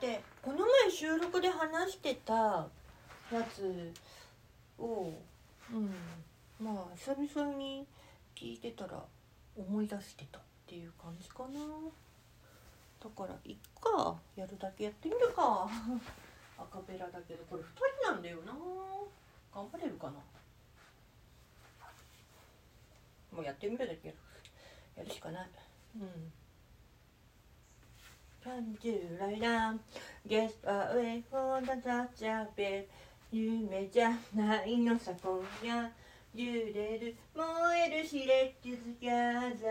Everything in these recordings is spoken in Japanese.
てこの前収録で話してたやつをうんまあ久々に聞いてたら思い出してたっていう感じかな。だからいっかやるだけやってみるか。アカペラだけどこれ2人なんだよな。頑張れるかな。もうやってみるだけやるしかない。うん。感じるライダー Guess away for the touch of it 夢じゃないのさ今夜揺れる燃えるしれっちずギャザ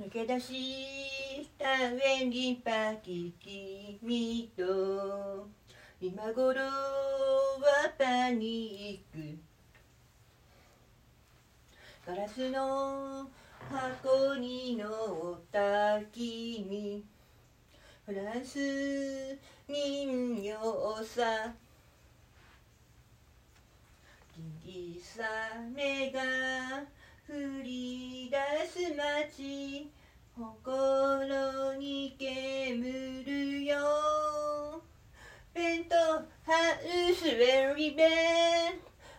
ー抜け出したウェンリパーキー君と今頃はパニック。ガラスの箱に乗った君。フランス人形さ。銀さ目が降り出す街。心に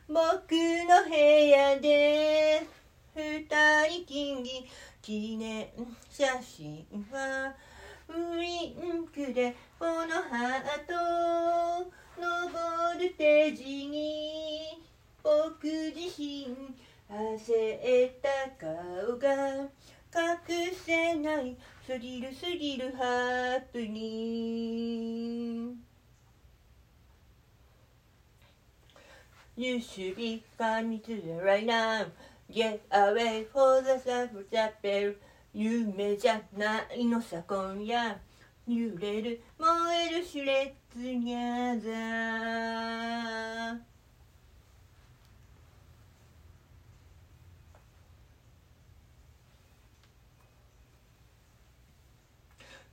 僕の部屋で二人きり記念写真はウインクでこのハートのボルテージに僕自身焦った顔が隠せないスリルすぎるハプニング You should be coming to the right now Get away for the sun for chapel 夢じゃないのさ今夜揺れる燃えるシュレッツギャザー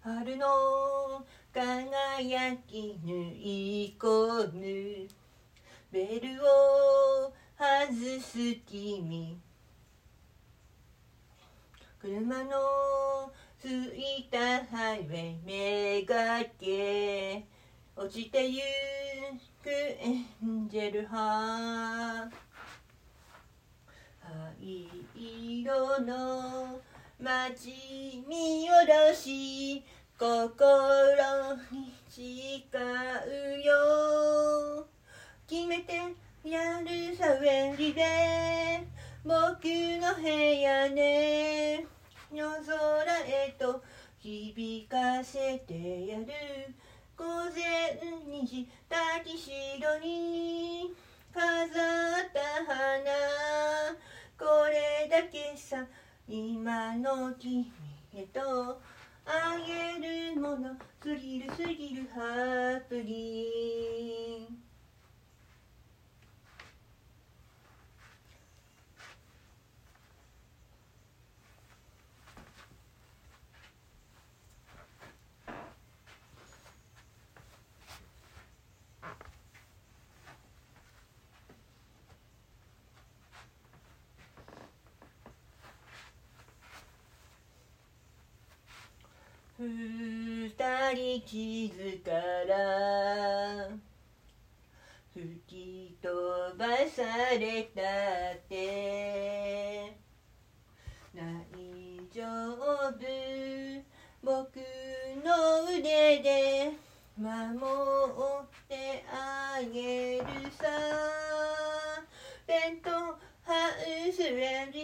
春の輝き縫い込むベルを外す君。車のついたハイウェイめがけ。落ちてゆくエンジェルハ灰色の街見下ろし。心に誓うよ。決めてやるさウェリで僕の部屋で夜空へと響かせてやる。午前2時抱きしろに。飾った花。これだけさ今の君へと。あげるもの。スリルすぎるハプニング。二人気づから吹き飛ばされたって。大丈夫。僕の腕で守ってあげるさ。ペントハウスレンリ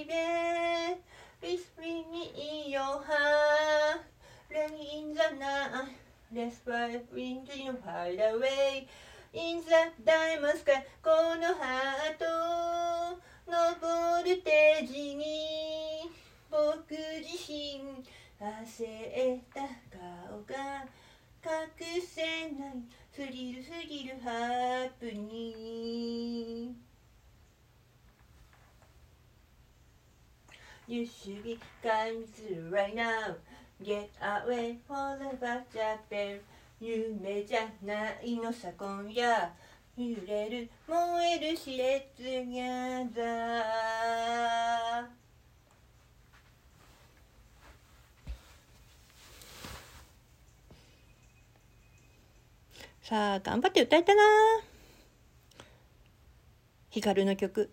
Let's fly into your away In the diamond sky このハートのボルテージに僕自身焦った顔が隠せないスリルすぎるハプニン You should be coming through right now Get away for the back chapel 夢じゃないのさ今夜。揺れる燃える熾烈ギャザーさあ頑張って歌えたな。光の曲。